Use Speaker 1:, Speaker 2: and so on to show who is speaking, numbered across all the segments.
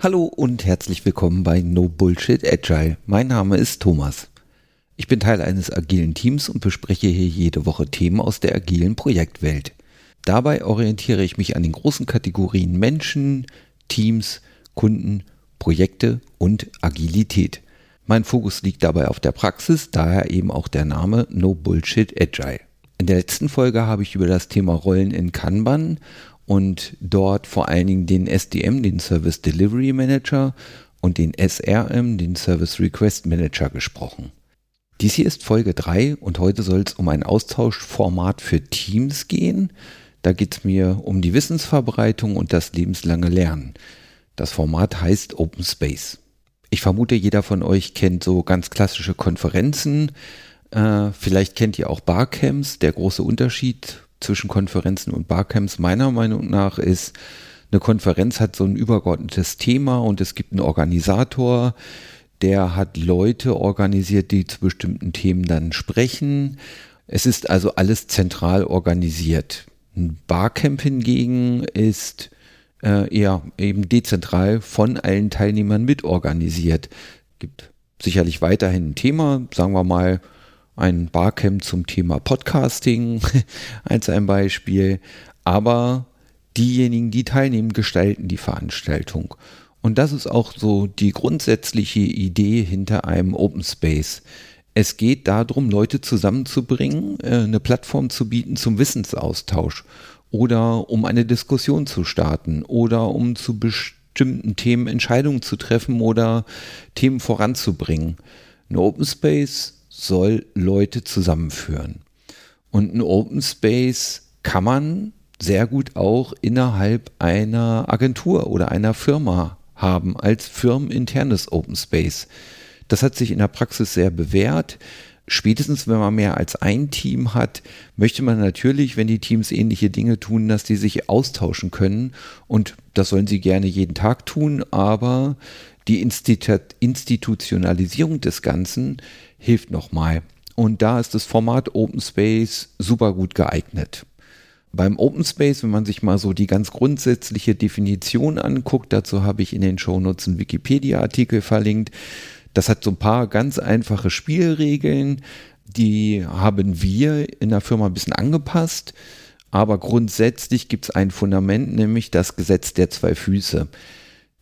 Speaker 1: Hallo und herzlich willkommen bei No Bullshit Agile. Mein Name ist Thomas. Ich bin Teil eines agilen Teams und bespreche hier jede Woche Themen aus der agilen Projektwelt. Dabei orientiere ich mich an den großen Kategorien Menschen, Teams, Kunden, Projekte und Agilität. Mein Fokus liegt dabei auf der Praxis, daher eben auch der Name No Bullshit Agile. In der letzten Folge habe ich über das Thema Rollen in Kanban und dort vor allen Dingen den SDM, den Service Delivery Manager und den SRM, den Service Request Manager gesprochen. Dies hier ist Folge 3 und heute soll es um ein Austauschformat für Teams gehen. Da geht es mir um die Wissensverbreitung und das lebenslange Lernen. Das Format heißt Open Space. Ich vermute, jeder von euch kennt so ganz klassische Konferenzen. Äh, vielleicht kennt ihr auch Barcamps. Der große Unterschied zwischen Konferenzen und Barcamps meiner Meinung nach ist, eine Konferenz hat so ein übergeordnetes Thema und es gibt einen Organisator, der hat Leute organisiert, die zu bestimmten Themen dann sprechen. Es ist also alles zentral organisiert. Ein Barcamp hingegen ist äh, eher eben dezentral von allen Teilnehmern mitorganisiert. Gibt sicherlich weiterhin ein Thema, sagen wir mal, ein Barcamp zum Thema Podcasting als ein Beispiel. Aber diejenigen, die teilnehmen, gestalten die Veranstaltung. Und das ist auch so die grundsätzliche Idee hinter einem Open Space. Es geht darum, Leute zusammenzubringen, äh, eine Plattform zu bieten zum Wissensaustausch oder um eine Diskussion zu starten oder um zu bestimmten Themen Entscheidungen zu treffen oder Themen voranzubringen. Ein Open Space soll Leute zusammenführen. Und ein Open Space kann man sehr gut auch innerhalb einer Agentur oder einer Firma haben, als firmeninternes Open Space. Das hat sich in der Praxis sehr bewährt. Spätestens, wenn man mehr als ein Team hat, möchte man natürlich, wenn die Teams ähnliche Dinge tun, dass die sich austauschen können. Und das sollen sie gerne jeden Tag tun, aber die Institutionalisierung des Ganzen hilft nochmal. Und da ist das Format Open Space super gut geeignet. Beim Open Space, wenn man sich mal so die ganz grundsätzliche Definition anguckt, dazu habe ich in den Shownotes einen Wikipedia-Artikel verlinkt. Das hat so ein paar ganz einfache Spielregeln, die haben wir in der Firma ein bisschen angepasst. Aber grundsätzlich gibt es ein Fundament, nämlich das Gesetz der zwei Füße.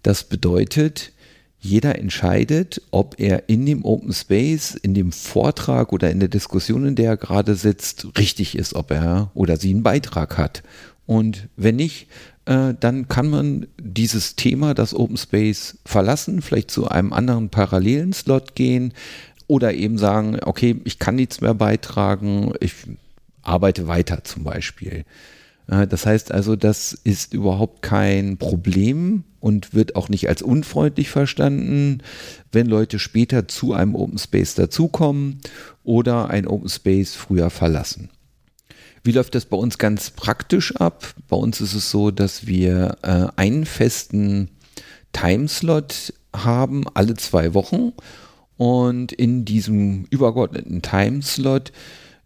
Speaker 1: Das bedeutet, jeder entscheidet, ob er in dem Open Space, in dem Vortrag oder in der Diskussion, in der er gerade sitzt, richtig ist, ob er oder sie einen Beitrag hat. Und wenn nicht, äh, dann kann man dieses Thema, das Open Space, verlassen, vielleicht zu einem anderen parallelen Slot gehen oder eben sagen, okay, ich kann nichts mehr beitragen, ich arbeite weiter zum Beispiel. Äh, das heißt also, das ist überhaupt kein Problem und wird auch nicht als unfreundlich verstanden, wenn Leute später zu einem Open Space dazukommen oder ein Open Space früher verlassen. Wie läuft das bei uns ganz praktisch ab? Bei uns ist es so, dass wir äh, einen festen Timeslot haben, alle zwei Wochen. Und in diesem übergeordneten Timeslot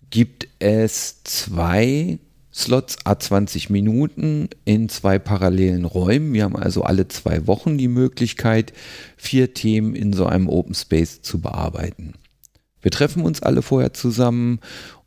Speaker 1: gibt es zwei Slots a 20 Minuten in zwei parallelen Räumen. Wir haben also alle zwei Wochen die Möglichkeit, vier Themen in so einem Open Space zu bearbeiten. Wir treffen uns alle vorher zusammen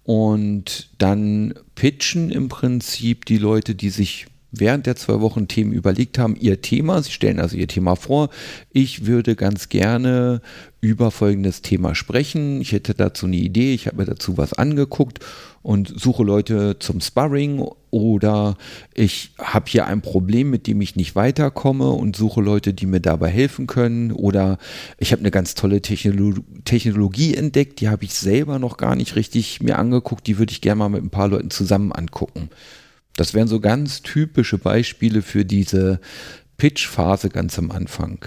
Speaker 1: und dann pitchen im Prinzip die Leute, die sich während der zwei Wochen Themen überlegt haben, ihr Thema. Sie stellen also ihr Thema vor. Ich würde ganz gerne über folgendes Thema sprechen. Ich hätte dazu eine Idee. Ich habe mir dazu was angeguckt und suche Leute zum Sparring oder ich habe hier ein Problem, mit dem ich nicht weiterkomme und suche Leute, die mir dabei helfen können oder ich habe eine ganz tolle Technolo Technologie entdeckt, die habe ich selber noch gar nicht richtig mir angeguckt, die würde ich gerne mal mit ein paar Leuten zusammen angucken. Das wären so ganz typische Beispiele für diese Pitch-Phase ganz am Anfang.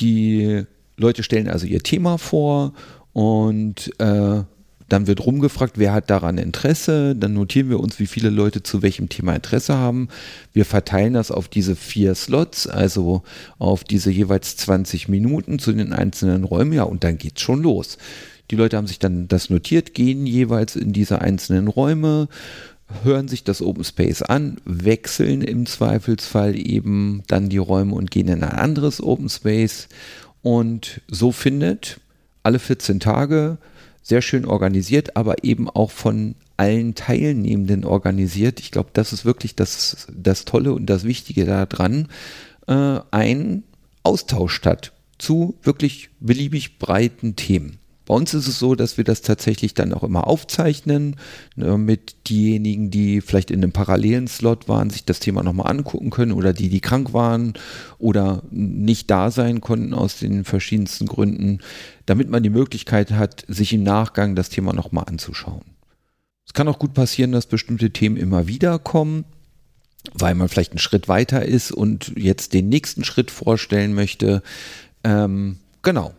Speaker 1: Die Leute stellen also ihr Thema vor und äh, dann wird rumgefragt, wer hat daran Interesse. Dann notieren wir uns, wie viele Leute zu welchem Thema Interesse haben. Wir verteilen das auf diese vier Slots, also auf diese jeweils 20 Minuten zu den einzelnen Räumen. Ja, und dann geht's schon los. Die Leute haben sich dann das notiert, gehen jeweils in diese einzelnen Räume, hören sich das Open Space an, wechseln im Zweifelsfall eben dann die Räume und gehen in ein anderes Open Space. Und so findet alle 14 Tage sehr schön organisiert, aber eben auch von allen Teilnehmenden organisiert. Ich glaube, das ist wirklich das, das Tolle und das Wichtige daran. Äh, ein Austausch statt zu wirklich beliebig breiten Themen. Bei uns ist es so, dass wir das tatsächlich dann auch immer aufzeichnen, ne, mit diejenigen, die vielleicht in einem parallelen Slot waren, sich das Thema nochmal angucken können oder die, die krank waren oder nicht da sein konnten aus den verschiedensten Gründen, damit man die Möglichkeit hat, sich im Nachgang das Thema nochmal anzuschauen. Es kann auch gut passieren, dass bestimmte Themen immer wieder kommen weil man vielleicht einen Schritt weiter ist und jetzt den nächsten Schritt vorstellen möchte. Ähm, genau.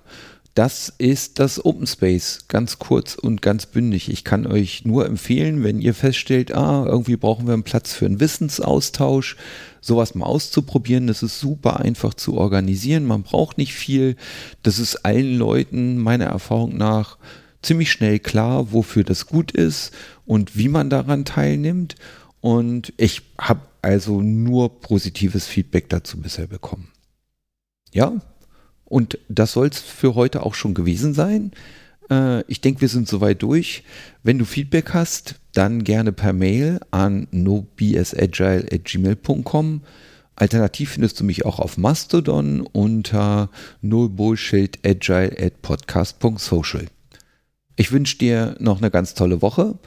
Speaker 1: Das ist das Open Space, ganz kurz und ganz bündig. Ich kann euch nur empfehlen, wenn ihr feststellt, ah, irgendwie brauchen wir einen Platz für einen Wissensaustausch, sowas mal auszuprobieren. Das ist super einfach zu organisieren. Man braucht nicht viel. Das ist allen Leuten meiner Erfahrung nach ziemlich schnell klar, wofür das gut ist und wie man daran teilnimmt. Und ich habe also nur positives Feedback dazu bisher bekommen. Ja, und das soll es für heute auch schon gewesen sein. Äh, ich denke, wir sind soweit durch. Wenn du Feedback hast, dann gerne per Mail an nobsagile.gmail.com. Alternativ findest du mich auch auf Mastodon unter nullbullshitagile@podcast.social. Ich wünsche dir noch eine ganz tolle Woche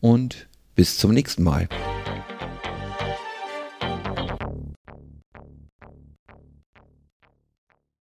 Speaker 1: und bis zum nächsten Mal.